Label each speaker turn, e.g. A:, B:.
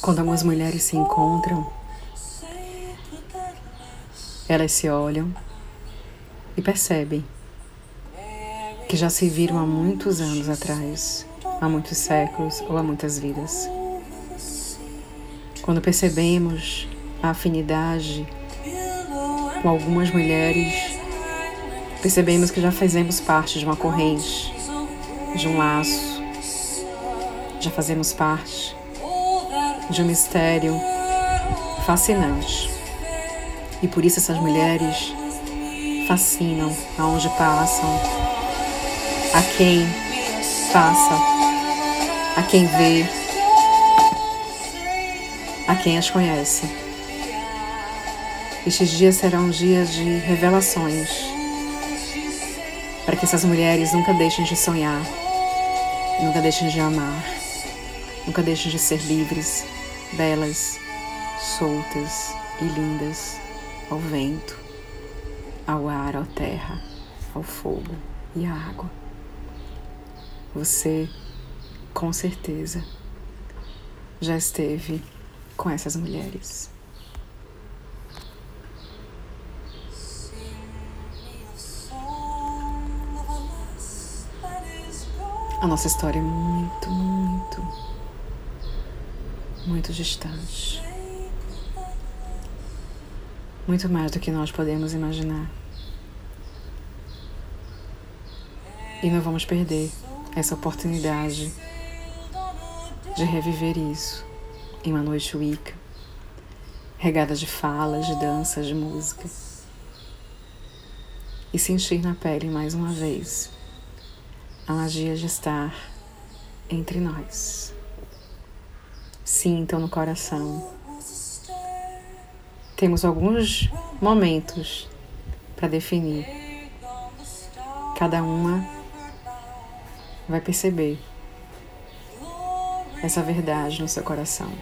A: Quando algumas mulheres se encontram, elas se olham e percebem que já se viram há muitos anos atrás, há muitos séculos ou há muitas vidas. Quando percebemos a afinidade com algumas mulheres, percebemos que já fazemos parte de uma corrente, de um laço, já fazemos parte de um mistério fascinante. E por isso essas mulheres fascinam aonde passam, a quem passa, a quem vê, a quem as conhece. Estes dias serão dias de revelações, para que essas mulheres nunca deixem de sonhar, nunca deixem de amar, nunca deixem de ser livres, belas, soltas e lindas ao vento, ao ar, à terra, ao fogo e à água. Você, com certeza, já esteve com essas mulheres. A nossa história é muito, muito, muito distante. Muito mais do que nós podemos imaginar. E não vamos perder essa oportunidade de reviver isso em uma noite Wicca, regada de falas, de danças, de música. E sentir na pele mais uma vez a magia de estar entre nós. Sintam no coração temos alguns momentos para definir. Cada uma vai perceber essa verdade no seu coração.